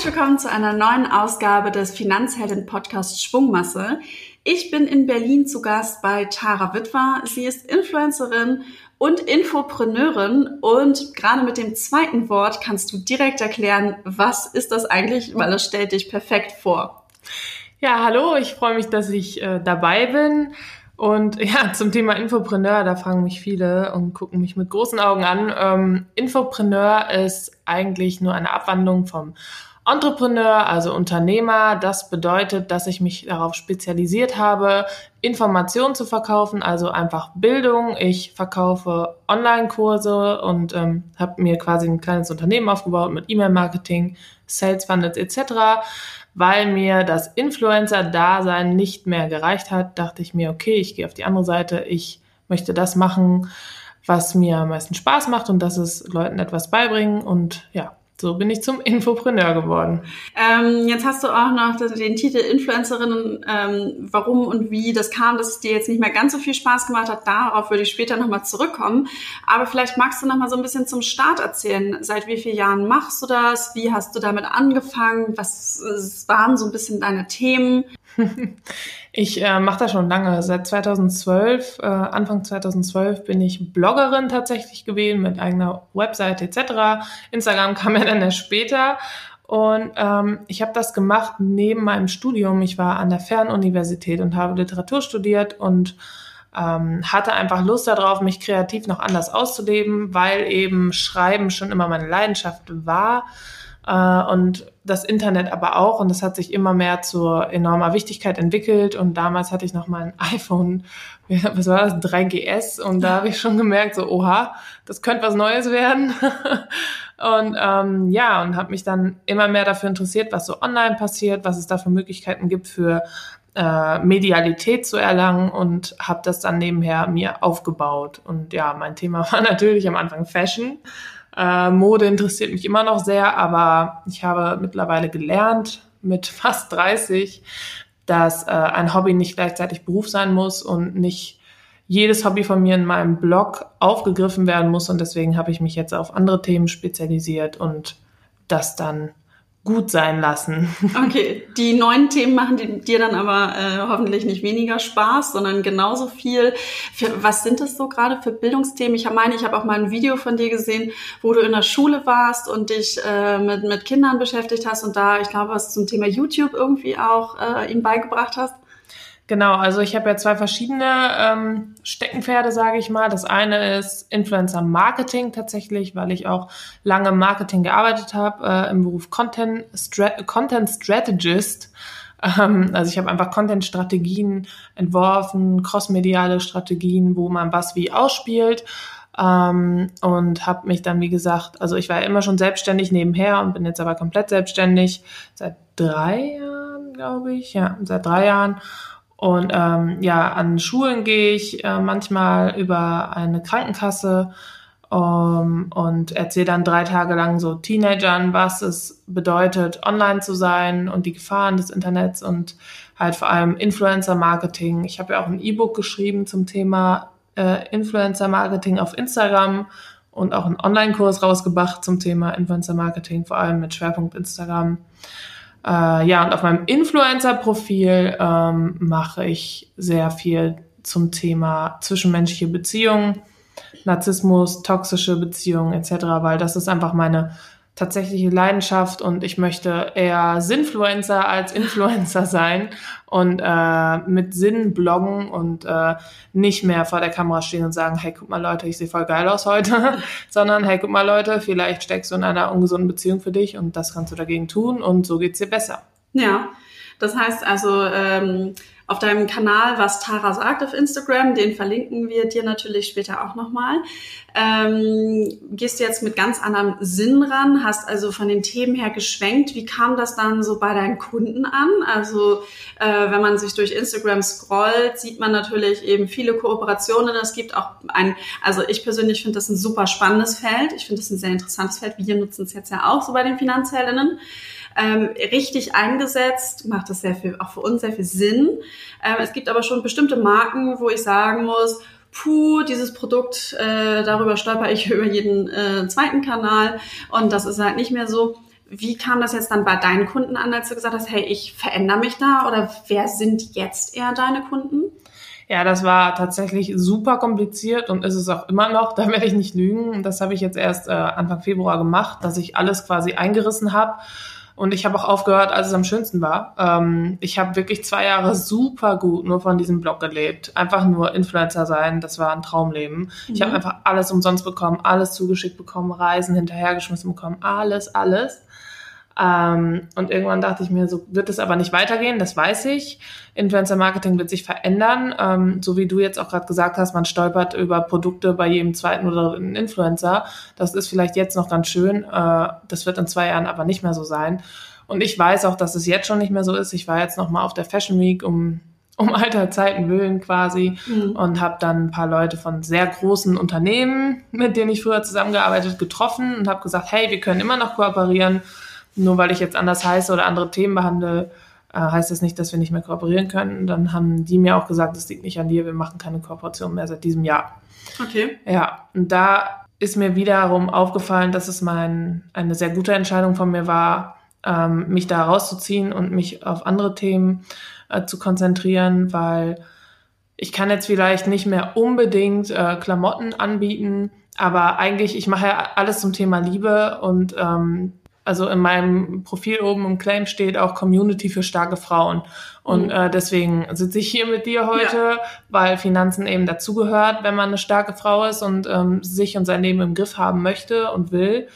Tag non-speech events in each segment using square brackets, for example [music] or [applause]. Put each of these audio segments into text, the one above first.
Herzlich willkommen zu einer neuen Ausgabe des Finanzhelden-Podcasts Schwungmasse. Ich bin in Berlin zu Gast bei Tara Witwer. Sie ist Influencerin und Infopreneurin und gerade mit dem zweiten Wort kannst du direkt erklären, was ist das eigentlich, weil es stellt dich perfekt vor. Ja, hallo, ich freue mich, dass ich äh, dabei bin. Und [laughs] ja, zum Thema Infopreneur, da fragen mich viele und gucken mich mit großen Augen an. Ähm, Infopreneur ist eigentlich nur eine Abwandlung vom Entrepreneur, also Unternehmer. Das bedeutet, dass ich mich darauf spezialisiert habe, Informationen zu verkaufen, also einfach Bildung. Ich verkaufe Online-Kurse und ähm, habe mir quasi ein kleines Unternehmen aufgebaut mit E-Mail-Marketing, Sales Funnels etc weil mir das Influencer-Dasein nicht mehr gereicht hat, dachte ich mir, okay, ich gehe auf die andere Seite, ich möchte das machen, was mir am meisten Spaß macht und das ist Leuten etwas beibringen und ja, so bin ich zum Infopreneur geworden. Ähm, jetzt hast du auch noch den Titel Influencerin. Ähm, warum und wie das kam, dass es dir jetzt nicht mehr ganz so viel Spaß gemacht hat, darauf würde ich später nochmal zurückkommen. Aber vielleicht magst du nochmal so ein bisschen zum Start erzählen. Seit wie vielen Jahren machst du das? Wie hast du damit angefangen? Was waren so ein bisschen deine Themen? Ich äh, mache das schon lange. Seit 2012, äh, Anfang 2012 bin ich Bloggerin tatsächlich gewesen mit eigener Webseite etc. Instagram [laughs] kam ja dann erst später. Und ähm, ich habe das gemacht neben meinem Studium. Ich war an der Fernuniversität und habe Literatur studiert und ähm, hatte einfach Lust darauf, mich kreativ noch anders auszuleben, weil eben Schreiben schon immer meine Leidenschaft war äh, und das Internet aber auch. Und das hat sich immer mehr zur enormer Wichtigkeit entwickelt. Und damals hatte ich noch mein iPhone, [laughs] was war das, 3GS. Und da habe ich schon gemerkt, so, oha, das könnte was Neues werden. [laughs] und ähm, ja, und habe mich dann immer mehr dafür interessiert, was so online passiert, was es da für Möglichkeiten gibt für äh, Medialität zu erlangen und habe das dann nebenher mir aufgebaut. Und ja, mein Thema [laughs] war natürlich am Anfang Fashion. Äh, Mode interessiert mich immer noch sehr, aber ich habe mittlerweile gelernt mit [laughs] fast 30, dass äh, ein Hobby nicht gleichzeitig Beruf sein muss und nicht jedes Hobby von mir in meinem Blog aufgegriffen werden muss. Und deswegen habe ich mich jetzt auf andere Themen spezialisiert und das dann gut sein lassen. [laughs] Okay, die neuen Themen machen dir dann aber äh, hoffentlich nicht weniger Spaß, sondern genauso viel. Für, was sind das so gerade für Bildungsthemen? Ich meine, ich habe auch mal ein Video von dir gesehen, wo du in der Schule warst und dich äh, mit, mit Kindern beschäftigt hast und da, ich glaube, was zum Thema YouTube irgendwie auch äh, ihnen beigebracht hast. Genau, also ich habe ja zwei verschiedene ähm, Steckenpferde, sage ich mal. Das eine ist Influencer Marketing tatsächlich, weil ich auch lange im Marketing gearbeitet habe, äh, im Beruf Content, Strat Content Strategist. Ähm, also ich habe einfach Content-Strategien entworfen, crossmediale Strategien, wo man was wie ausspielt. Ähm, und habe mich dann, wie gesagt, also ich war ja immer schon selbstständig nebenher und bin jetzt aber komplett selbstständig seit drei Jahren, glaube ich. Ja, seit drei Jahren und ähm, ja, an Schulen gehe ich äh, manchmal über eine Krankenkasse um, und erzähle dann drei Tage lang so Teenagern, was es bedeutet, online zu sein und die Gefahren des Internets und halt vor allem Influencer-Marketing. Ich habe ja auch ein E-Book geschrieben zum Thema äh, Influencer-Marketing auf Instagram und auch einen Online-Kurs rausgebracht zum Thema Influencer-Marketing, vor allem mit Schwerpunkt Instagram. Äh, ja, und auf meinem Influencer-Profil ähm, mache ich sehr viel zum Thema zwischenmenschliche Beziehungen, Narzissmus, toxische Beziehungen etc., weil das ist einfach meine tatsächliche Leidenschaft und ich möchte eher Sinnfluencer als Influencer sein und äh, mit Sinn bloggen und äh, nicht mehr vor der Kamera stehen und sagen, hey, guck mal Leute, ich sehe voll geil aus heute, [laughs] sondern hey, guck mal Leute, vielleicht steckst du in einer ungesunden Beziehung für dich und das kannst du dagegen tun und so geht's dir besser. Ja, das heißt also, ähm, auf deinem Kanal, was Tara sagt auf Instagram, den verlinken wir dir natürlich später auch nochmal. Ähm, gehst du jetzt mit ganz anderem Sinn ran, hast also von den Themen her geschwenkt. Wie kam das dann so bei deinen Kunden an? Also äh, wenn man sich durch Instagram scrollt, sieht man natürlich eben viele Kooperationen. Es gibt auch ein, also ich persönlich finde das ein super spannendes Feld. Ich finde das ein sehr interessantes Feld. Wir nutzen es jetzt ja auch so bei den Finanzheldinnen ähm, richtig eingesetzt, macht das sehr viel, auch für uns sehr viel Sinn. Ähm, es gibt aber schon bestimmte Marken, wo ich sagen muss, puh, dieses Produkt, äh, darüber stolper ich [laughs] über jeden äh, zweiten Kanal und das ist halt nicht mehr so. wie kam das jetzt dann bei deinen Kunden an, als du gesagt hast, hey, ich verändere mich da oder wer sind jetzt eher deine Kunden? Ja, das war tatsächlich super kompliziert und ist es auch immer noch, [laughs] da werde ich nicht lügen. Das habe ich jetzt erst äh, Anfang Februar gemacht, dass ich alles quasi eingerissen habe. Und ich habe auch aufgehört, als es am schönsten war. Ähm, ich habe wirklich zwei Jahre super gut nur von diesem Blog gelebt. Einfach nur Influencer sein, das war ein Traumleben. Mhm. Ich habe einfach alles umsonst bekommen, alles zugeschickt bekommen, Reisen hinterhergeschmissen bekommen, alles, alles. Ähm, und irgendwann dachte ich mir, so wird es aber nicht weitergehen, das weiß ich. Influencer Marketing wird sich verändern. Ähm, so wie du jetzt auch gerade gesagt hast, man stolpert über Produkte bei jedem zweiten oder dritten Influencer. Das ist vielleicht jetzt noch ganz schön. Äh, das wird in zwei Jahren aber nicht mehr so sein. Und ich weiß auch, dass es jetzt schon nicht mehr so ist. Ich war jetzt noch mal auf der Fashion Week, um um [laughs] alter Zeiten willen quasi mhm. und habe dann ein paar Leute von sehr großen Unternehmen, mit denen ich früher zusammengearbeitet, getroffen und habe gesagt, hey, wir können immer noch kooperieren nur weil ich jetzt anders heiße oder andere Themen behandle, äh, heißt das nicht, dass wir nicht mehr kooperieren können. Dann haben die mir auch gesagt, das liegt nicht an dir, wir machen keine Kooperation mehr seit diesem Jahr. Okay. Ja, und da ist mir wiederum aufgefallen, dass es mein, eine sehr gute Entscheidung von mir war, ähm, mich da rauszuziehen und mich auf andere Themen äh, zu konzentrieren, weil ich kann jetzt vielleicht nicht mehr unbedingt äh, Klamotten anbieten, aber eigentlich, ich mache ja alles zum Thema Liebe und ähm, also in meinem Profil oben im Claim steht auch Community für starke Frauen. Und mhm. äh, deswegen sitze ich hier mit dir heute, ja. weil Finanzen eben dazugehört, wenn man eine starke Frau ist und ähm, sich und sein Leben im Griff haben möchte und will.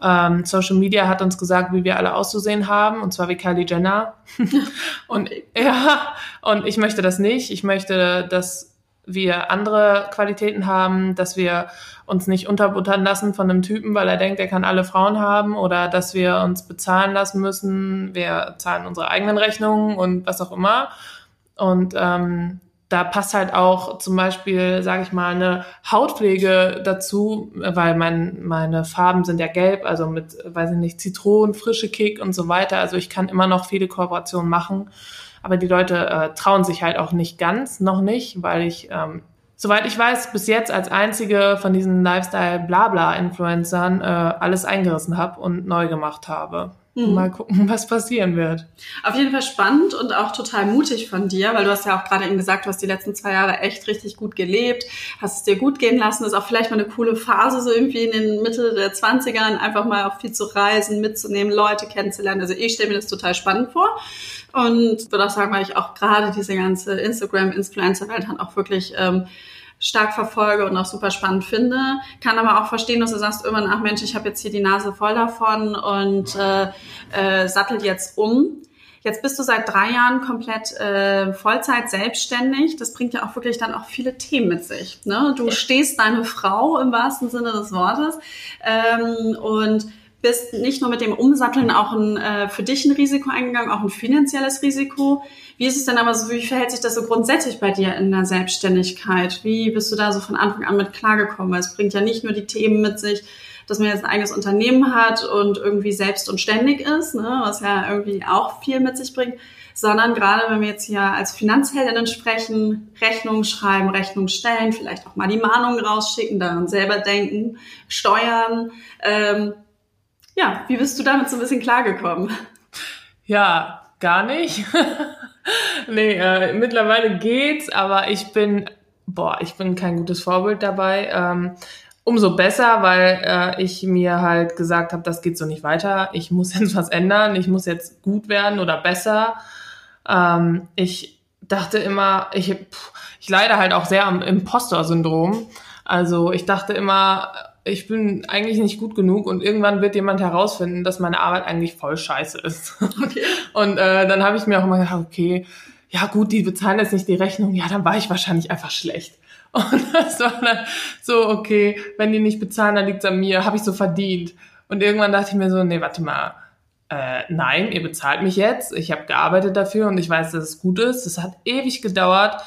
Ähm, Social Media hat uns gesagt, wie wir alle auszusehen haben, und zwar wie Kylie Jenner. [laughs] und ja, und ich möchte das nicht. Ich möchte, dass wir andere Qualitäten haben, dass wir uns nicht unterbuttern lassen von einem Typen, weil er denkt, er kann alle Frauen haben oder dass wir uns bezahlen lassen müssen. Wir zahlen unsere eigenen Rechnungen und was auch immer. Und ähm, da passt halt auch zum Beispiel, sage ich mal, eine Hautpflege dazu, weil mein, meine Farben sind ja gelb, also mit, weiß ich nicht, Zitronen, frische Kick und so weiter. Also ich kann immer noch viele Kooperationen machen. Aber die Leute äh, trauen sich halt auch nicht ganz, noch nicht, weil ich, ähm, soweit ich weiß, bis jetzt als einzige von diesen Lifestyle-Blabla-Influencern äh, alles eingerissen habe und neu gemacht habe. Mhm. Mal gucken, [laughs] was passieren wird. Auf jeden Fall spannend und auch total mutig von dir, weil du hast ja auch gerade eben gesagt, du hast die letzten zwei Jahre echt richtig gut gelebt, hast es dir gut gehen lassen, ist auch vielleicht mal eine coole Phase, so irgendwie in den Mitte der 20ern, einfach mal auch viel zu reisen, mitzunehmen, Leute kennenzulernen. Also ich stelle mir das total spannend vor. Und würde auch sagen, weil ich auch gerade diese ganze Instagram-Influencer-Welt dann auch wirklich ähm, stark verfolge und auch super spannend finde. Kann aber auch verstehen, dass du sagst irgendwann, ach Mensch, ich habe jetzt hier die Nase voll davon und äh, äh, sattel jetzt um. Jetzt bist du seit drei Jahren komplett äh, Vollzeit selbstständig. Das bringt ja auch wirklich dann auch viele Themen mit sich. Ne? Du stehst deine Frau im wahrsten Sinne des Wortes ähm, und bist nicht nur mit dem Umsatteln auch ein, äh, für dich ein Risiko eingegangen, auch ein finanzielles Risiko. Wie ist es denn aber so, wie verhält sich das so grundsätzlich bei dir in der Selbstständigkeit? Wie bist du da so von Anfang an mit klargekommen? Weil es bringt ja nicht nur die Themen mit sich, dass man jetzt ein eigenes Unternehmen hat und irgendwie selbst und ständig ist, ne, was ja irgendwie auch viel mit sich bringt, sondern gerade wenn wir jetzt hier als Finanzheldinnen sprechen, Rechnungen schreiben, Rechnungen stellen, vielleicht auch mal die Mahnungen rausschicken, daran selber denken, steuern, ähm, ja, wie bist du damit so ein bisschen klargekommen? Ja, gar nicht. [laughs] nee, äh, mittlerweile geht's, aber ich bin, boah, ich bin kein gutes Vorbild dabei. Ähm, umso besser, weil äh, ich mir halt gesagt habe, das geht so nicht weiter. Ich muss [laughs] jetzt was ändern. Ich muss jetzt gut werden oder besser. Ähm, ich dachte immer, ich, pff, ich leide halt auch sehr am Imposter-Syndrom. Also ich dachte immer, ich bin eigentlich nicht gut genug und irgendwann wird jemand herausfinden, dass meine Arbeit eigentlich voll scheiße ist. Okay. [laughs] Und äh, dann habe ich mir auch immer gedacht, okay, ja gut, die bezahlen jetzt nicht die Rechnung, ja, dann war ich wahrscheinlich einfach schlecht. [laughs] Und das war dann so, okay, wenn die nicht bezahlen, dann liegt's an mir, habe ich so verdient. Und irgendwann dachte ich mir so, nee, warte mal, äh, nein, ihr bezahlt mich jetzt, ich habe gearbeitet dafür und ich weiß, dass es gut ist. Es hat ewig gedauert,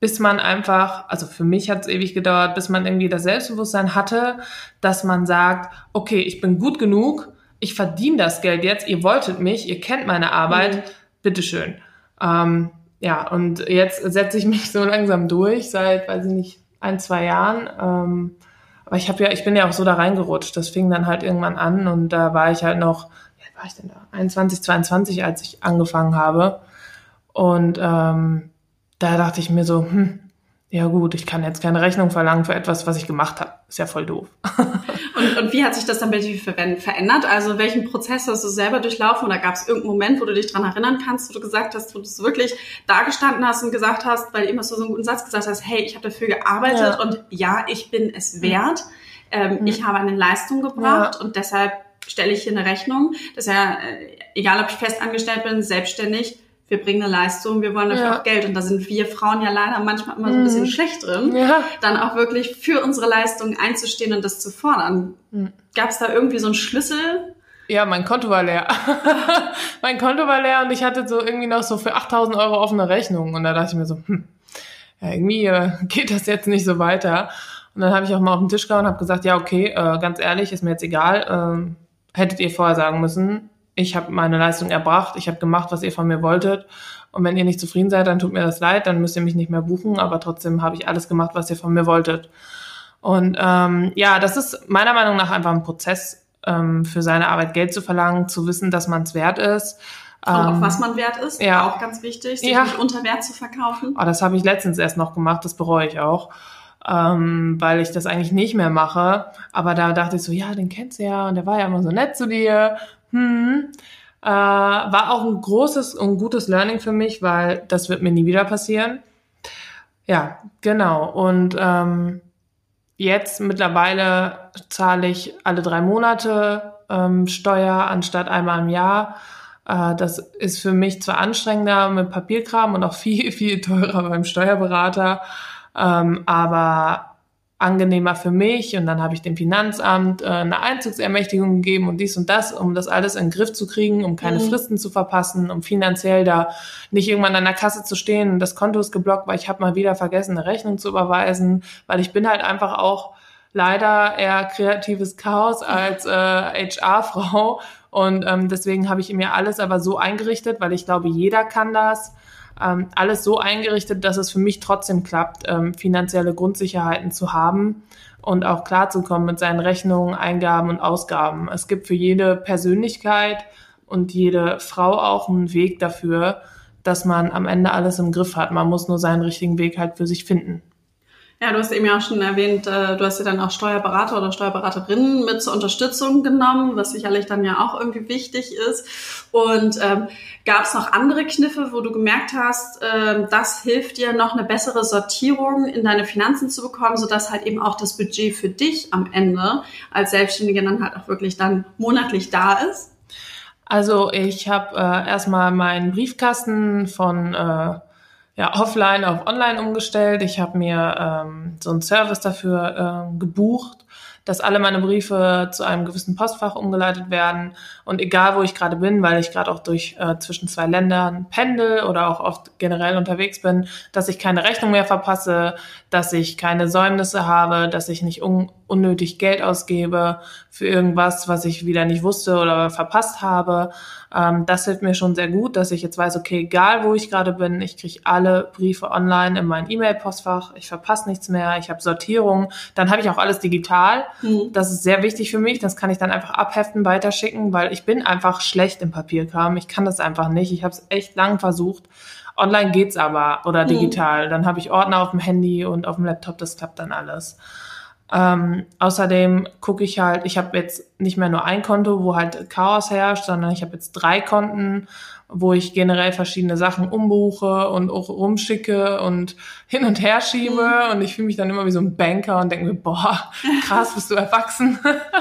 bis man einfach, also für mich hat es ewig gedauert, bis man irgendwie das Selbstbewusstsein hatte, dass man sagt, okay, ich bin gut genug, ich verdiene das Geld jetzt, ihr wolltet mich, ihr kennt meine Arbeit, mhm. bitteschön. Ähm, ja, und jetzt setze ich mich [laughs] so langsam durch, seit, weiß ich nicht, ein, zwei Jahren. Ähm, aber ich habe ja, ich bin ja auch so da reingerutscht. Das fing dann halt irgendwann an und da war ich halt noch, war ich denn da? 21, 22, als ich angefangen habe. Und ähm, da dachte ich mir so, hm, ja gut, ich kann jetzt keine Rechnung verlangen für etwas, was ich gemacht habe. Ist ja voll doof. [laughs] und, und wie hat sich das dann bei dir verändert? Also welchen Prozess hast du selber durchlaufen oder gab es irgendeinen Moment, wo du dich dran erinnern kannst, wo du gesagt hast, wo du es wirklich dagestanden hast und gesagt hast, weil du immer so einen guten Satz gesagt hast, hey, ich habe dafür gearbeitet ja. und ja, ich bin es wert. Ähm, mhm. Ich habe eine Leistung gebracht ja. und deshalb stelle ich hier eine Rechnung. Das ist ja, äh, egal ob ich festangestellt bin, selbstständig, wir bringen eine Leistung, wir wollen dafür ja. auch Geld. Und da sind wir Frauen ja leider manchmal immer so ein bisschen mhm. schlecht drin, ja. dann auch wirklich für unsere Leistung einzustehen und das zu fordern. Mhm. Gab es da irgendwie so einen Schlüssel? Ja, mein Konto war leer. [laughs] mein Konto war leer und ich hatte so irgendwie noch so für 8000 Euro offene Rechnung. Und da dachte ich mir so, hm, ja, irgendwie äh, [laughs] geht das jetzt nicht so weiter. Und dann habe ich auch mal auf den Tisch gehauen und habe gesagt, ja, okay, äh, ganz ehrlich, ist mir jetzt egal. Äh, hättet ihr vorher sagen müssen, ich habe meine Leistung erbracht, ich habe gemacht, was ihr von mir wolltet. Und wenn ihr nicht zufrieden seid, dann tut mir das leid, dann müsst ihr mich nicht mehr buchen, aber trotzdem habe ich alles gemacht, was ihr von mir wolltet. Und ähm, ja, das ist meiner Meinung nach einfach ein Prozess, ähm, für seine Arbeit Geld zu verlangen, zu wissen, dass man es wert ist. Und ähm, auf was man wert ist, ja. auch ganz wichtig, sich ja. nicht unter Wert zu verkaufen. Oh, das habe ich letztens erst noch gemacht, das bereue ich auch. Ähm, weil ich das eigentlich nicht mehr mache. Aber da dachte ich so, ja, den kennst du ja und der war ja immer so nett zu dir hm, äh, war auch ein großes und gutes Learning für mich, weil das wird mir nie wieder passieren. Ja, genau. Und ähm, jetzt mittlerweile zahle ich alle drei Monate ähm, Steuer anstatt einmal im Jahr. Äh, das ist für mich zwar anstrengender mit Papierkram und auch [laughs] viel, viel teurer beim Steuerberater, ähm, aber angenehmer für mich und dann habe ich dem Finanzamt äh, eine Einzugsermächtigung gegeben und dies und das, um das alles in den Griff zu kriegen, um keine mhm. Fristen zu verpassen, um finanziell da nicht irgendwann an der Kasse zu stehen und das Konto ist geblockt, weil ich habe mal wieder vergessen, eine Rechnung zu überweisen, weil ich bin halt einfach auch leider eher kreatives Chaos [laughs] als äh, HR-Frau und ähm, deswegen habe ich mir alles aber so eingerichtet, weil ich glaube, jeder kann das ähm, alles so eingerichtet, dass es für mich trotzdem klappt, ähm, finanzielle Grundsicherheiten zu haben und auch klarzukommen mit seinen Rechnungen, Eingaben und Ausgaben. Es gibt für jede Persönlichkeit und jede Frau auch einen Weg dafür, dass man am Ende alles im Griff hat. Man muss nur seinen richtigen Weg halt für sich finden. Ja, du hast eben ja auch schon erwähnt, äh, du hast ja dann auch Steuerberater oder Steuerberaterinnen mit zur Unterstützung genommen, was sicherlich dann ja auch irgendwie wichtig ist. Und ähm, gab es noch andere Kniffe, wo du gemerkt hast, äh, das hilft dir noch eine bessere Sortierung in deine Finanzen zu bekommen, sodass halt eben auch das Budget für dich am Ende als Selbstständige dann halt auch wirklich dann monatlich da ist? Also ich habe äh, erstmal meinen Briefkasten von äh, ja, offline auf online umgestellt. Ich habe mir ähm, so einen Service dafür äh, gebucht dass alle meine Briefe zu einem gewissen Postfach umgeleitet werden. Und egal, wo ich gerade bin, weil ich gerade auch durch äh, zwischen zwei Ländern pendel oder auch oft generell unterwegs bin, dass ich keine Rechnung mehr verpasse, dass ich keine Säumnisse habe, dass ich nicht un unnötig Geld ausgebe für irgendwas, was ich wieder nicht wusste oder verpasst habe. Ähm, das hilft mir schon sehr gut, dass ich jetzt weiß, okay, egal wo ich gerade bin, ich kriege alle Briefe online in mein E-Mail-Postfach, ich verpasse nichts mehr, ich habe Sortierung, dann habe ich auch alles digital. Mhm. Das ist sehr wichtig für mich. Das kann ich dann einfach abheften, weiterschicken, weil ich bin einfach schlecht im Papierkram. Ich kann das einfach nicht. Ich habe es echt lang versucht. Online geht's aber oder mhm. digital. Mhm. Dann habe ich Ordner auf dem Handy und auf dem Laptop. Das klappt dann alles. Ähm, außerdem gucke ich halt, ich habe jetzt nicht mehr nur ein Konto, wo halt Chaos herrscht, sondern ich habe jetzt drei Konten wo ich generell verschiedene Sachen umbuche und auch rumschicke und hin und her schiebe mhm. und ich fühle mich dann immer wie so ein Banker und denke mir, boah, [laughs] krass, bist du erwachsen.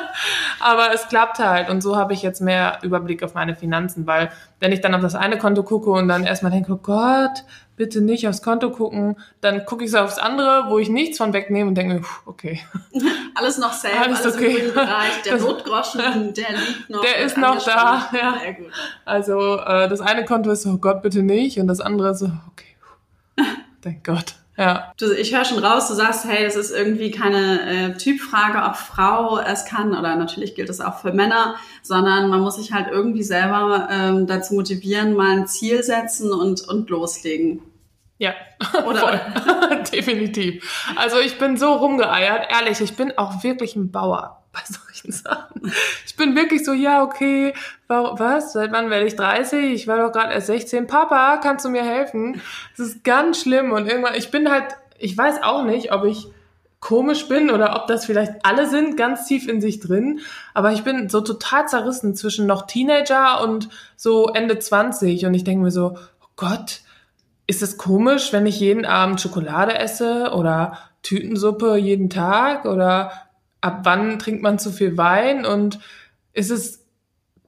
[laughs] Aber es klappt halt und so habe ich jetzt mehr Überblick auf meine Finanzen, weil wenn ich dann auf das eine Konto gucke und dann erstmal denke, oh Gott, bitte nicht aufs Konto gucken, dann gucke ich so aufs andere, wo ich nichts von wegnehme und denke mir, okay. [laughs] alles noch safe, alles, alles okay. im Bereich. Der das, Notgroschen, der liegt noch. Der ist noch da, ja. Also äh, das eine Konto ist so, oh Gott, bitte nicht und das andere so, okay, [laughs] thank Gott. Ja. Du, ich höre schon raus, du sagst, hey, das ist irgendwie keine äh, Typfrage, ob Frau es kann, oder natürlich gilt das auch für Männer, sondern man muss sich halt irgendwie selber ähm, dazu motivieren, mal ein Ziel setzen und, und loslegen. Ja, [laughs] oder? [laughs] Definitiv. Also ich bin so rumgeeiert, ehrlich, ich bin auch wirklich ein Bauer [laughs] bei solchen Sachen. Ich bin wirklich so, ja, okay, was? Seit wann werde ich 30? Ich war doch gerade erst 16. Papa, kannst du mir helfen? Das ist ganz schlimm und irgendwann, ich bin halt, ich weiß auch nicht, ob ich komisch bin oder ob das vielleicht alle sind, ganz tief in sich drin. Aber ich bin so total zerrissen zwischen noch Teenager und so Ende 20 und ich denke mir so, oh Gott, ist es komisch, wenn ich jeden Abend Schokolade esse oder Tütensuppe jeden Tag oder ab wann trinkt man zu viel Wein und ist es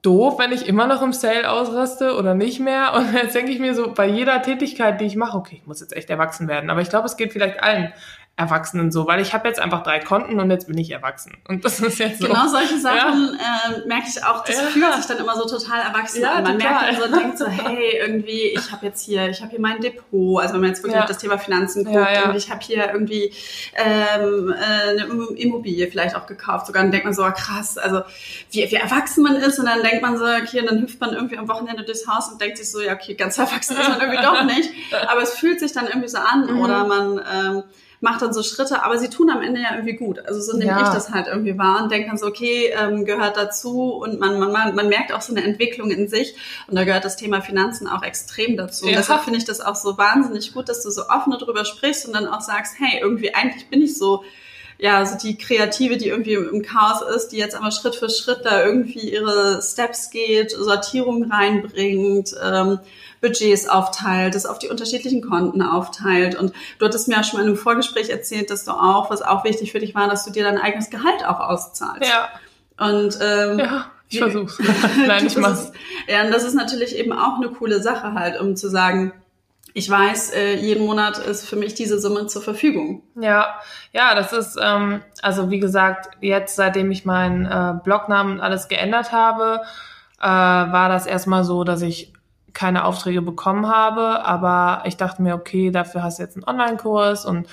doof, wenn ich immer noch im Sale ausraste oder nicht mehr? Und jetzt denke ich mir so, bei jeder Tätigkeit, die ich mache, okay, ich muss jetzt echt erwachsen werden. Aber ich glaube, es geht vielleicht allen Erwachsenen so, weil ich habe jetzt einfach drei Konten und jetzt bin ich erwachsen. Und das ist jetzt so. Genau solche Sachen ja. äh, merke ich auch, das ja. fühlt sich dann immer so total erwachsen ja, an. Man total. merkt dann so, denkt so, hey, irgendwie, ich habe jetzt hier, ich habe hier mein Depot, also wenn man jetzt wirklich ja. das Thema Finanzen guckt, und ich habe hier irgendwie ähm, äh, eine Immobilie vielleicht auch gekauft, sogar dann denkt man so, oh, krass, also wie, wie erwachsen man ist und dann denkt man so, okay, und dann hüpft man irgendwie am Wochenende durchs Haus und denkt sich so, ja, okay, ganz erwachsen ist man irgendwie doch [laughs] nicht, aber es fühlt sich dann irgendwie so an mhm. oder man ähm, macht dann so Schritte, aber sie tun am Ende ja irgendwie gut. Also so nehme ja. ich das halt irgendwie wahr und denke dann so, okay, ähm, gehört dazu und man, man, man merkt auch so eine Entwicklung in sich und da gehört das Thema Finanzen auch extrem dazu. Ja. deshalb finde ich das auch so wahnsinnig gut, dass du so offen darüber sprichst und dann auch sagst, hey, irgendwie eigentlich bin ich so ja, so die Kreative, die irgendwie im Chaos ist, die jetzt aber Schritt für Schritt da irgendwie ihre Steps geht, Sortierung reinbringt, ähm, Budgets aufteilt, das auf die unterschiedlichen Konten aufteilt. Und du hattest mir ja schon mal in einem Vorgespräch erzählt, dass du auch, was auch wichtig für dich war, dass du dir dein eigenes Gehalt auch auszahlst. Ja. Und ähm, ja. Ich versuch's. [laughs] Nein, ich mach's. ja, und das ist natürlich eben auch eine coole Sache halt, um zu sagen, ich weiß, äh, jeden Monat ist für mich diese Summe zur Verfügung. Ja, ja, das ist, ähm, also wie gesagt, jetzt, seitdem ich meinen äh, Blognamen alles geändert habe, äh, war das erstmal so, dass ich keine Aufträge bekommen habe, aber ich dachte mir, okay, dafür hast du jetzt einen Online-Kurs und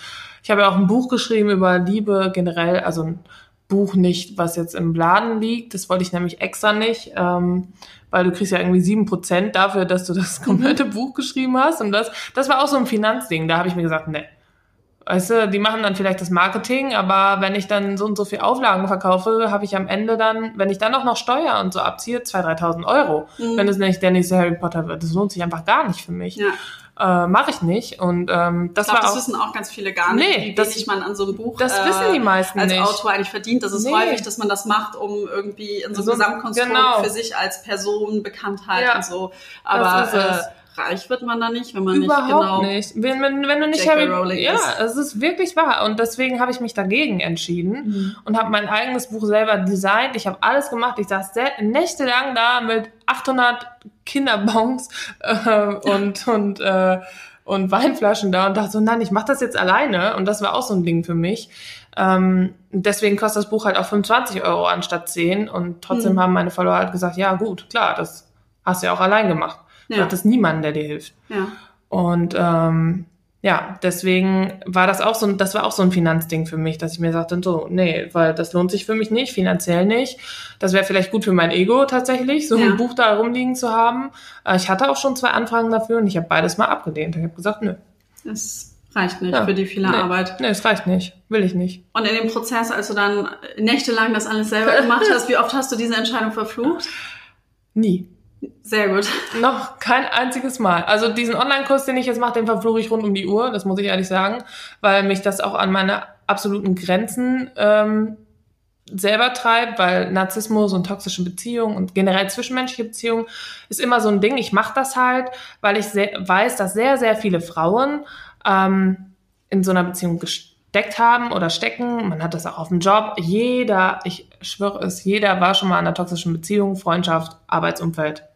ich habe ja auch ein Buch geschrieben über Liebe generell, also ein Buch nicht, was jetzt im Laden liegt, das wollte ich nämlich extra nicht, ähm, weil du kriegst ja irgendwie sieben Prozent dafür, dass du das [laughs] komplette mhm. Buch geschrieben hast. Und das, das war auch so ein Finanzding, da habe ich mir gesagt, ne, Weißt du, die machen dann vielleicht das Marketing, aber wenn ich dann so und so viel Auflagen verkaufe, habe ich am Ende dann, wenn ich dann auch noch Steuer und so abziehe, 2.000, 3.000 Euro. Mhm. Wenn es nicht der nächste Harry Potter wird. Das lohnt sich einfach gar nicht für mich. Ja. Äh, Mache ich nicht. Und ähm, das ich glaub, war auch, das wissen auch ganz viele gar nicht, nee, wie das, wenig man an so einem Buch das äh, wissen die meisten als nicht. Autor eigentlich verdient. Das ist nee. häufig, dass man das macht, um irgendwie in so einem so, Gesamtkonstrukt genau. für sich als Person Bekanntheit ja, und so. Aber äh, reich wird man da nicht, wenn man Überhaupt nicht genau. Nicht. Wenn, wenn, wenn du nicht Harry, Rowling ja, ist. es ist wirklich wahr. Und deswegen habe ich mich dagegen entschieden mhm. und habe mein eigenes Buch selber designt. Ich habe alles gemacht. Ich saß nächtelang da mit 800 Kinderbons äh, [laughs] und und äh, und Weinflaschen da und dachte so, nein, ich mache das jetzt alleine. Und das war auch so ein Ding für mich. Ähm, deswegen kostet das Buch halt auch 25 Euro anstatt 10. Und trotzdem mhm. haben meine Follower halt gesagt, ja gut, klar, das hast du ja auch allein gemacht. Ja. Du hattest niemanden, der dir hilft. Ja. Und ähm, ja, deswegen war das auch so, das war auch so ein Finanzding für mich, dass ich mir sagte, so, nee, weil das lohnt sich für mich nicht, finanziell nicht. Das wäre vielleicht gut für mein Ego tatsächlich, so ja. ein Buch da rumliegen zu haben. Äh, ich hatte auch schon zwei Anfragen dafür und ich habe beides mal abgelehnt. Ich habe gesagt, nö. Das reicht nicht ja. für die viele nee. Arbeit. Nee, es reicht nicht. Will ich nicht. Und in dem Prozess, als du dann nächtelang das alles selber gemacht [laughs] hast, wie oft hast du diese Entscheidung verflucht? Nie. Sehr gut. Noch kein einziges Mal. Also diesen Online-Kurs, den ich jetzt mache, den verfluche ich rund um die Uhr, das muss ich ehrlich sagen, weil mich das auch an meine absoluten Grenzen ähm, selber treibt, weil Narzissmus und toxische Beziehungen und generell zwischenmenschliche Beziehungen ist immer so ein Ding. Ich mache das halt, weil ich weiß, dass sehr, sehr viele Frauen ähm, in so einer Beziehung gesteckt haben oder stecken. Man hat das auch auf dem Job. Jeder, ich schwöre es, jeder war schon mal in einer toxischen Beziehung, Freundschaft, Arbeitsumfeld.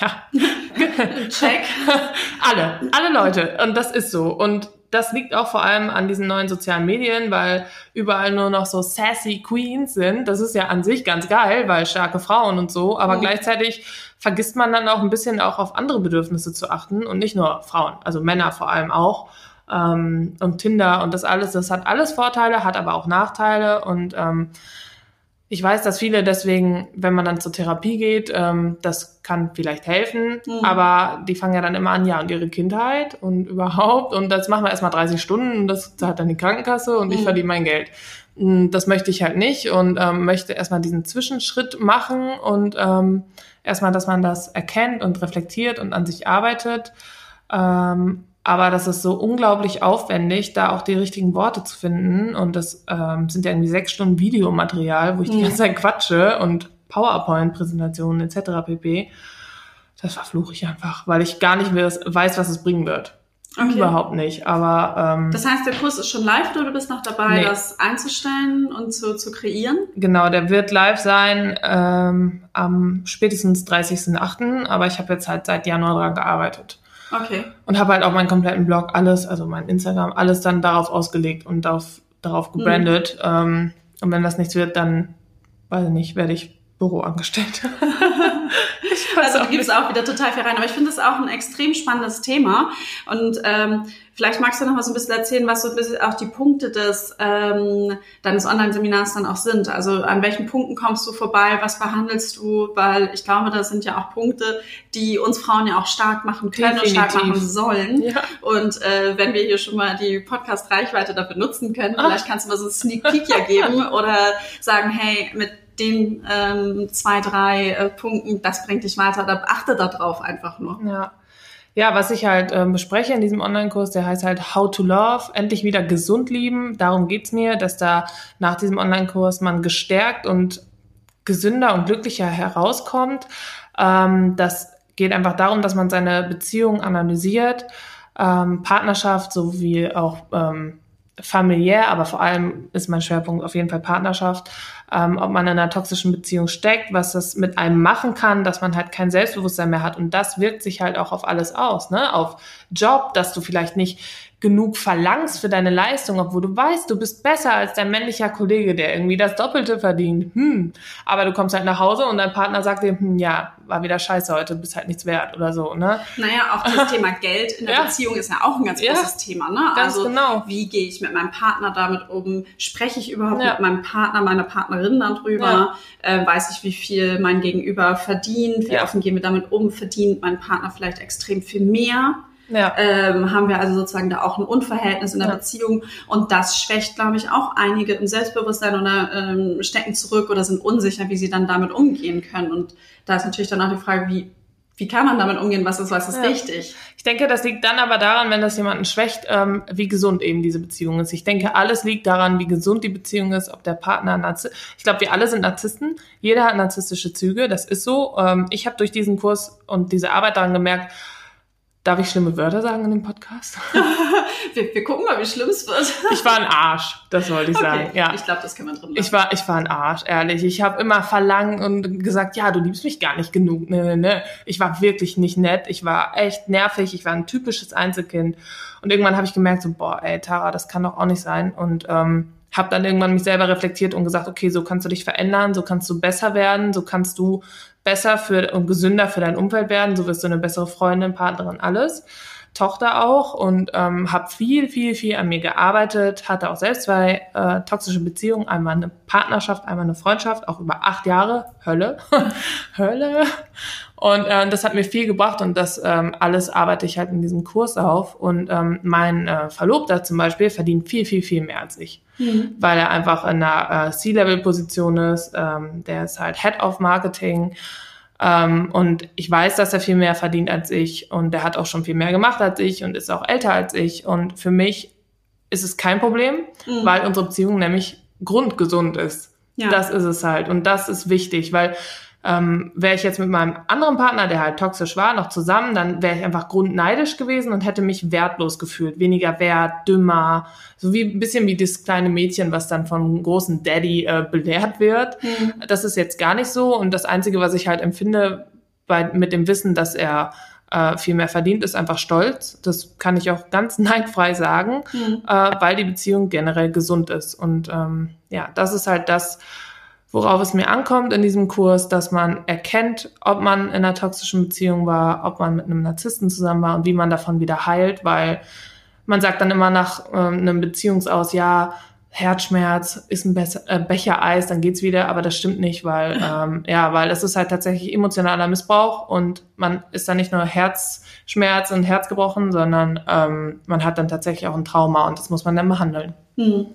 Ja. [laughs] Check. [laughs] alle, alle Leute. Und das ist so. Und das liegt auch vor allem an diesen neuen sozialen Medien, weil überall nur noch so sassy Queens sind. Das ist ja an sich ganz geil, weil starke Frauen und so. Aber mhm. gleichzeitig vergisst man dann auch ein bisschen auch auf andere Bedürfnisse zu achten und nicht nur Frauen, also Männer vor allem auch. Ähm, und Tinder und das alles, das hat alles Vorteile, hat aber auch Nachteile und ähm, ich weiß, dass viele deswegen, wenn man dann zur Therapie geht, ähm, das kann vielleicht helfen, mhm. aber die fangen ja dann immer an, ja, und ihre Kindheit und [laughs] überhaupt und das machen wir erstmal 30 Stunden und das zahlt dann die Krankenkasse und mhm. ich verdiene mein Geld. Hm, das möchte ich halt nicht und ähm, möchte erstmal diesen Zwischenschritt machen und ähm, erstmal, dass man das erkennt und reflektiert und an sich arbeitet. Ähm, aber das ist so unglaublich aufwendig, da auch die richtigen Worte zu finden. Und das ähm, sind ja irgendwie sechs Stunden Videomaterial, wo ich die ganze Zeit quatsche und PowerPoint-Präsentationen etc. pp. Das verfluche ich einfach, weil ich gar nicht weiß, was es bringen wird. Okay. Überhaupt nicht. Aber ähm, das heißt, der Kurs ist schon live oder du bist noch dabei, nee. das einzustellen und zu, zu kreieren? Genau, der wird live sein ähm, am spätestens 30.08., aber ich habe jetzt halt seit Januar daran gearbeitet. Okay. Und habe halt auch meinen kompletten Blog, alles, also mein Instagram, alles dann darauf ausgelegt und darauf, darauf gebrandet. Mhm. Ähm, und wenn das nichts wird, dann, weiß ich nicht, werde ich Büroangestellte. [laughs] also du gibst auch wieder total viel rein. Aber ich finde es auch ein extrem spannendes Thema. Und ähm, vielleicht magst du noch mal so ein bisschen erzählen, was so ein bisschen auch die Punkte des ähm, deines Online-Seminars dann auch sind. Also an welchen Punkten kommst du vorbei? Was behandelst du? Weil ich glaube, das sind ja auch Punkte, die uns Frauen ja auch stark machen können Definitiv. und stark machen sollen. Ja. Und äh, wenn wir hier schon mal die Podcast-Reichweite dafür nutzen können, vielleicht kannst du mal so einen Sneak Peek ja geben [laughs] oder sagen, hey, mit den ähm, zwei, drei äh, Punkten, das bringt dich weiter, da achte darauf einfach nur. Ja. Ja, was ich halt ähm, bespreche in diesem Online-Kurs, der heißt halt How to Love, endlich wieder gesund lieben. Darum geht's mir, dass da nach diesem Online-Kurs man gestärkt und gesünder und glücklicher herauskommt. Ähm, das geht einfach darum, dass man seine Beziehung analysiert, ähm, Partnerschaft sowie auch ähm, familiär, aber vor allem ist mein Schwerpunkt auf jeden Fall Partnerschaft, ähm, ob man in einer toxischen Beziehung steckt, was das mit einem machen kann, dass man halt kein Selbstbewusstsein mehr hat. Und das wirkt sich halt auch auf alles aus, ne? Auf Job, dass du vielleicht nicht genug verlangst für deine Leistung, obwohl du weißt, du bist besser als dein männlicher Kollege, der irgendwie das Doppelte verdient. Hm. Aber du kommst halt nach Hause und dein Partner sagt dir, hm, ja, war wieder scheiße heute, bist halt nichts wert oder so, ne? Naja, auch das Thema [laughs] Geld in der ja. Beziehung ist ja auch ein ganz großes Thema, ne? Ganz also, genau. wie gehe ich mit meinem Partner damit um? Spreche ich überhaupt ja. mit meinem Partner, meiner Partnerin dann drüber? Äh, weiß ich, wie viel mein Gegenüber verdient? Wie offen gehen wir damit um? Verdient mein Partner vielleicht extrem viel mehr? Ja. ähm, haben wir also sozusagen da auch ein Unverhältnis in der ja. Beziehung und das schwächt, glaube ich, auch einige im Selbstbewusstsein oder ähm, stecken zurück oder sind unsicher, wie sie dann damit umgehen können. Und da ist natürlich dann auch die Frage, wie wie kann man damit umgehen? Was ist, was ist ja. wichtig? Ich denke, das liegt dann aber daran, wenn das jemanden schwächt, ähm, wie gesund eben diese Beziehung ist. Ich denke, alles liegt daran, wie gesund die Beziehung ist, ob der Partner Narzisst. Ich glaube, wir alle sind Narzissten. Jeder hat narzisstische Züge. Das ist so. Ähm, ich habe durch diesen Kurs und diese Arbeit daran gemerkt, Darf ich schlimme Wörter sagen in dem Podcast? [laughs] wir, wir gucken mal, wie schlimm es wird. ich war ein Arsch, das wollte ich okay. sagen. Ja. Ich glaube, das kann man drin lassen. Ich war, ich war ein Arsch, ehrlich. Ich habe immer verlangt und gesagt, ja, du liebst mich gar nicht genug. Ne, ne, ne. Ich war wirklich nicht nett. Ich war echt nervig. Ich war ein typisches Einzelkind. Und irgendwann habe ich gemerkt, so, boah, ey, Tara, das kann doch auch nicht sein. Und ähm, habe dann irgendwann mich selber reflektiert und gesagt, okay, so kannst du dich verändern, so kannst du besser werden, so kannst du besser für und gesünder für dein Umfeld werden, so wirst du eine bessere Freundin, Partnerin, alles. Tochter auch und ähm, habe viel, viel, viel an mir gearbeitet, hatte auch selbst zwei äh, toxische Beziehungen, einmal eine Partnerschaft, einmal eine Freundschaft, auch über acht Jahre, Hölle, [laughs] Hölle. Und äh, das hat mir viel gebracht und das ähm, alles arbeite ich halt in diesem Kurs auf. Und ähm, mein äh, Verlobter zum Beispiel verdient viel, viel, viel mehr als ich, mhm. weil er einfach in einer äh, C-Level-Position ist. Ähm, der ist halt Head of Marketing ähm, und ich weiß, dass er viel mehr verdient als ich und er hat auch schon viel mehr gemacht als ich und ist auch älter als ich. Und für mich ist es kein Problem, mhm. weil unsere Beziehung nämlich grundgesund ist. Ja. Das ist es halt. Und das ist wichtig, weil ähm, wäre ich jetzt mit meinem anderen Partner, der halt toxisch war, noch zusammen, dann wäre ich einfach grundneidisch gewesen und hätte mich wertlos gefühlt, weniger wert, dümmer, so wie ein bisschen wie das kleine Mädchen, was dann vom großen Daddy äh, belehrt wird. Mhm. Das ist jetzt gar nicht so und das Einzige, was ich halt empfinde bei, mit dem Wissen, dass er äh, viel mehr verdient, ist einfach Stolz. Das kann ich auch ganz [laughs] neidfrei sagen, mhm. äh, weil die Beziehung generell gesund ist. Und ähm, ja, das ist halt das, worauf es mir ankommt in diesem Kurs, dass man erkennt, ob man in einer toxischen Beziehung war, ob man mit einem Narzissten zusammen war und wie man davon wieder heilt, weil man sagt dann immer nach äh, einem Beziehungsaus, ja, Herzschmerz, ist ein Be äh, Becher Eis, dann geht's wieder, aber das stimmt nicht, weil [laughs] ähm, ja, weil das ist halt tatsächlich emotionaler Missbrauch und man ist dann nicht nur Herzschmerz und Herz gebrochen, sondern ähm, man hat dann tatsächlich auch ein Trauma und das muss man dann behandeln. Hm.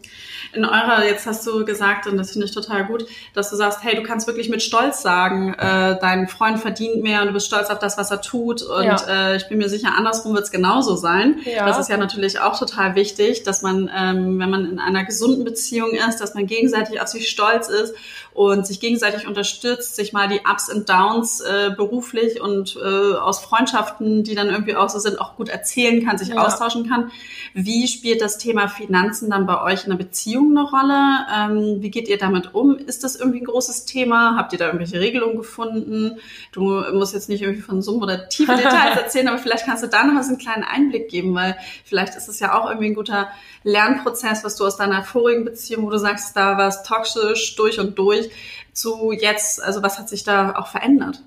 In eurer, jetzt hast du gesagt, und das finde ich total gut, dass du sagst, hey, du kannst wirklich mit Stolz sagen, äh, dein Freund verdient mehr und du bist stolz auf das, was er tut. Und ja. äh, ich bin mir sicher, andersrum wird es genauso sein. Ja. Das ist ja natürlich auch total wichtig, dass man, ähm, wenn man in einer gesunden Beziehung ist, dass man gegenseitig auf sich stolz ist und sich gegenseitig unterstützt, sich mal die Ups und Downs äh, beruflich und äh, aus Freundschaften, die dann irgendwie auch so sind, auch gut erzählen kann, sich ja. austauschen kann. Wie spielt das Thema Finanzen dann bei euch in der Beziehung eine Rolle? Ähm, wie geht ihr damit um? Ist das irgendwie ein großes Thema? Habt ihr da irgendwelche Regelungen gefunden? Du musst jetzt nicht irgendwie von Summen oder tiefe [laughs] Details erzählen, aber vielleicht kannst du da noch mal so einen kleinen Einblick geben, weil vielleicht ist es ja auch irgendwie ein guter Lernprozess, was du aus deiner vorigen Beziehung, wo du sagst, da war es toxisch durch und durch, zu jetzt, also was hat sich da auch verändert?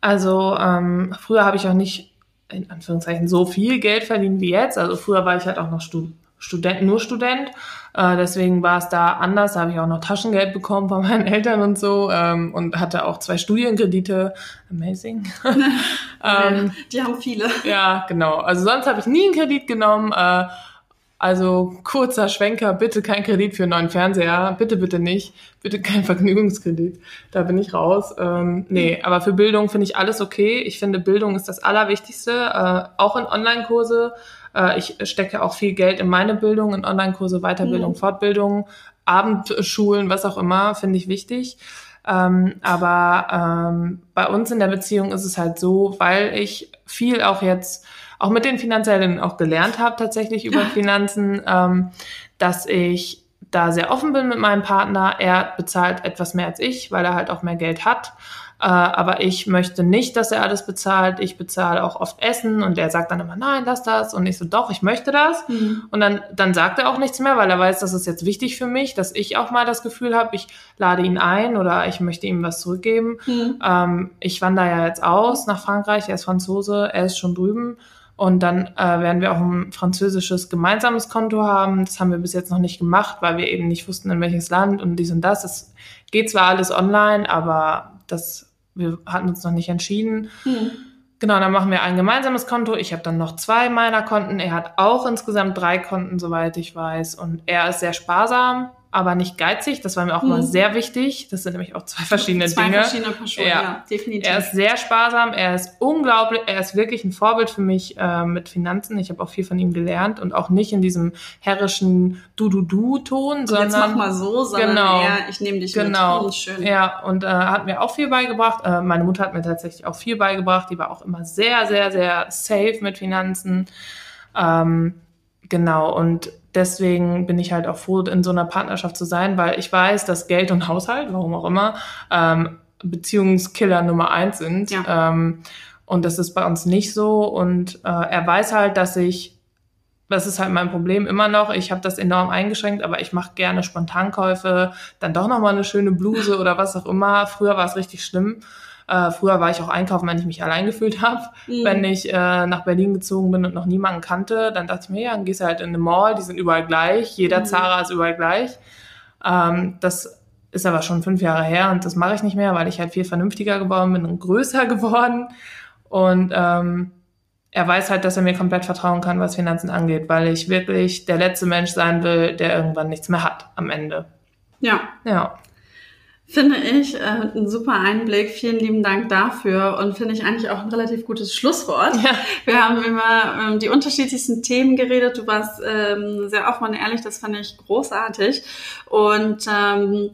Also ähm, früher habe ich auch nicht in Anführungszeichen so viel Geld verdient wie jetzt. Also früher war ich halt auch noch Stud Student, nur Student. Äh, deswegen war es da anders. Da habe ich auch noch Taschengeld bekommen von meinen [laughs] Eltern und so ähm, und hatte auch zwei Studienkredite. Amazing. [laughs] [laughs] ähm, Die haben viele. Ja, genau. Also sonst habe ich nie einen Kredit genommen. Äh, also kurzer Schwenker, bitte kein Kredit für einen neuen Fernseher, bitte, bitte nicht, bitte kein Vergnügungskredit, da bin ich raus. Ähm, nee, aber für Bildung finde ich alles okay. Ich finde, Bildung ist das Allerwichtigste, äh, auch in Online-Kurse. Äh, ich stecke auch viel Geld in meine Bildung, in Online-Kurse, Weiterbildung, mhm. Fortbildung, Abendschulen, was auch immer, finde ich wichtig. Ähm, aber ähm, bei uns in der Beziehung ist es halt so, weil ich viel auch jetzt auch mit den Finanziellen auch gelernt habe, tatsächlich über Finanzen, ähm, dass ich da sehr offen bin mit meinem Partner. Er bezahlt etwas mehr als ich, weil er halt auch mehr Geld hat. Äh, aber ich möchte nicht, dass er alles bezahlt. Ich bezahle auch oft Essen und er sagt dann immer, nein, lass das. Und ich so, doch, ich möchte das. Mhm. Und dann, dann sagt er auch nichts mehr, weil er weiß, das ist jetzt wichtig für mich, dass ich auch mal das Gefühl habe, ich lade ihn ein oder ich möchte ihm was zurückgeben. Mhm. Ähm, ich wandere ja jetzt aus nach Frankreich. Er ist Franzose, er ist schon drüben. Und dann äh, werden wir auch ein französisches gemeinsames Konto haben. Das haben wir bis jetzt noch nicht gemacht, weil wir eben nicht wussten, in welches Land und dies und das. Es geht zwar alles online, aber das, wir hatten uns noch nicht entschieden. Mhm. Genau, dann machen wir ein gemeinsames Konto. Ich habe dann noch zwei meiner Konten. Er hat auch insgesamt drei Konten, soweit ich weiß. Und er ist sehr sparsam aber nicht geizig. Das war mir auch mhm. immer sehr wichtig. Das sind nämlich auch zwei verschiedene zwei Dinge. Zwei verschiedene Personen, ja. ja. definitiv. Er ist sehr sparsam, er ist unglaublich, er ist wirklich ein Vorbild für mich äh, mit Finanzen. Ich habe auch viel von ihm gelernt und auch nicht in diesem herrischen Du-Du-Du-Ton, sondern... Jetzt mach mal so, sondern genau, eher, ich nehme dich genau, mit. Schön. Ja, und äh, hat mir auch viel beigebracht. Äh, meine Mutter hat mir tatsächlich auch viel beigebracht. Die war auch immer sehr, sehr, sehr safe mit Finanzen. Ähm, genau, und deswegen bin ich halt auch froh, in so einer Partnerschaft zu sein, weil ich weiß, dass Geld und Haushalt, warum auch immer, ähm, Beziehungskiller Nummer eins sind. Ja. Ähm, und das ist bei uns nicht so. Und äh, er weiß halt, dass ich, das ist halt mein Problem immer noch, ich habe das enorm eingeschränkt, aber ich mache gerne Spontankäufe, dann doch nochmal eine schöne Bluse oder was auch immer. Früher war es richtig schlimm. Äh, früher war ich auch einkaufen, wenn ich mich allein gefühlt habe. Mhm. Wenn ich äh, nach Berlin gezogen bin und noch niemanden kannte, dann dachte ich mir, ja, dann gehst du halt in eine Mall, die sind überall gleich, jeder mhm. Zara ist überall gleich. Ähm, das ist aber schon fünf Jahre her und das mache ich nicht mehr, weil ich halt viel vernünftiger geworden bin und größer [laughs] geworden. Und ähm, er weiß halt, dass er mir komplett vertrauen kann, was Finanzen angeht, weil ich wirklich der letzte Mensch sein will, der irgendwann nichts mehr hat am Ende. Ja. Ja. Finde ich äh, ein super Einblick. Vielen lieben Dank dafür und finde ich eigentlich auch ein relativ gutes Schlusswort. Ja. Wir haben über ähm, die unterschiedlichsten Themen geredet. Du warst ähm, sehr offen und ehrlich, das fand ich großartig. Und ähm,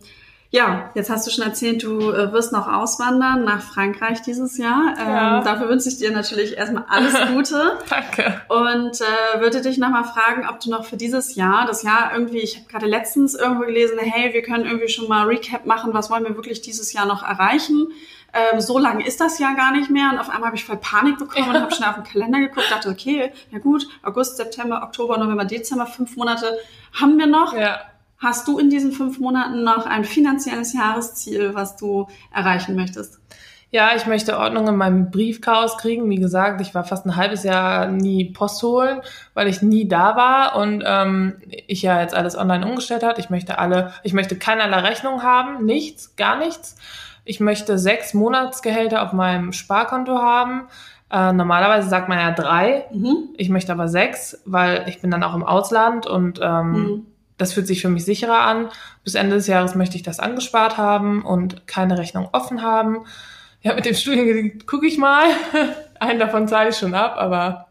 ja, jetzt hast du schon erzählt, du äh, wirst noch auswandern nach Frankreich dieses Jahr. Ähm, ja. dafür wünsche ich dir natürlich erstmal alles [laughs] Gute. Danke. Und äh, würde dich nochmal fragen, ob du noch für dieses Jahr, das Jahr irgendwie, ich habe gerade letztens irgendwo gelesen, hey, wir können irgendwie schon mal Recap machen, was wollen wir wirklich dieses Jahr noch erreichen. Ähm, so lange ist das Jahr gar nicht mehr. Und auf einmal habe ich voll Panik bekommen ja. und habe schnell auf den Kalender geguckt, dachte, okay, ja gut, August, September, Oktober, November, Dezember, fünf Monate haben wir noch. Ja. Hast du in diesen fünf Monaten noch ein finanzielles Jahresziel, was du erreichen möchtest? Ja, ich möchte Ordnung in meinem Briefchaos kriegen. Wie gesagt, ich war fast ein halbes Jahr nie Post holen, weil ich nie da war und ähm, ich ja jetzt alles online umgestellt hat. Ich möchte alle, ich möchte keinerlei Rechnung haben, nichts, gar nichts. Ich möchte sechs Monatsgehälter auf meinem Sparkonto haben. Äh, normalerweise sagt man ja drei. Mhm. Ich möchte aber sechs, weil ich bin dann auch im Ausland und ähm, mhm. Das fühlt sich für mich sicherer an. Bis Ende des Jahres möchte ich das angespart haben und keine Rechnung offen haben ja, mit dem Studienkredit gucke ich mal. [laughs] Einen davon zahle ich schon ab, aber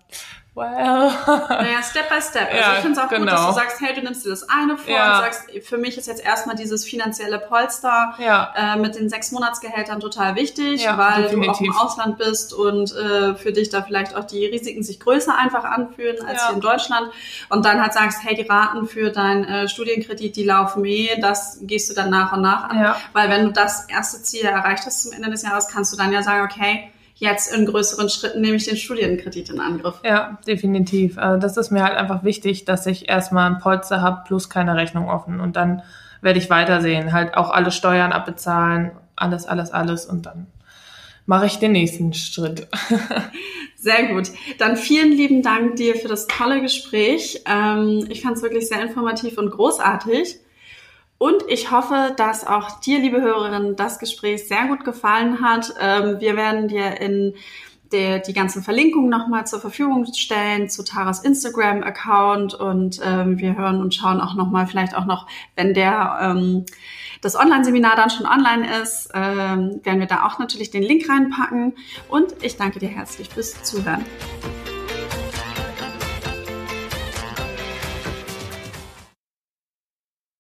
well. Naja, Step by Step. Also ja, ich finde es auch genau. gut, dass du genau. sagst, hey, du nimmst dir das eine vor ja. und sagst, für mich ist jetzt erstmal dieses finanzielle Polster ja. äh, mit den sechs Monatsgehältern total wichtig, weil definitiv. du auch im Ausland bist und äh, für dich da vielleicht auch die Risiken sich größer einfach anfühlen als hier in Deutschland. Und dann halt sagst, hey, die Raten für deinen äh, Studienkredit, die laufen eh, das gehst du dann nach und nach an. Weil wenn du das erste Ziel erreicht hast zum Ende des Jahres, kannst du dann ja sagen, okay, jetzt in größeren Schritten nehme ich den Studienkredit in Angriff. Ja, definitiv. Also das ist mir halt einfach wichtig, dass ich erstmal ein Polster habe plus keine Rechnung offen und dann werde ich weitersehen, halt auch alle Steuern abbezahlen, alles, alles, alles und dann mache ich den nächsten Schritt. [laughs] Sehr gut. Dann vielen lieben Dank dir für das tolle Gespräch. Ähm, ich fand es wirklich sehr informativ und großartig. Und ich hoffe, dass auch dir, liebe Hörerin, das Gespräch sehr gut gefallen hat. Ähm, wir werden dir in der, die ganzen Verlinkungen nochmal zur Verfügung stellen zu Taras Instagram-Account und ähm, wir hören und schauen auch nochmal, vielleicht auch noch, wenn der ähm, das Online-Seminar dann schon online ist, werden wir da auch natürlich den Link reinpacken. Und ich danke dir herzlich fürs Zuhören.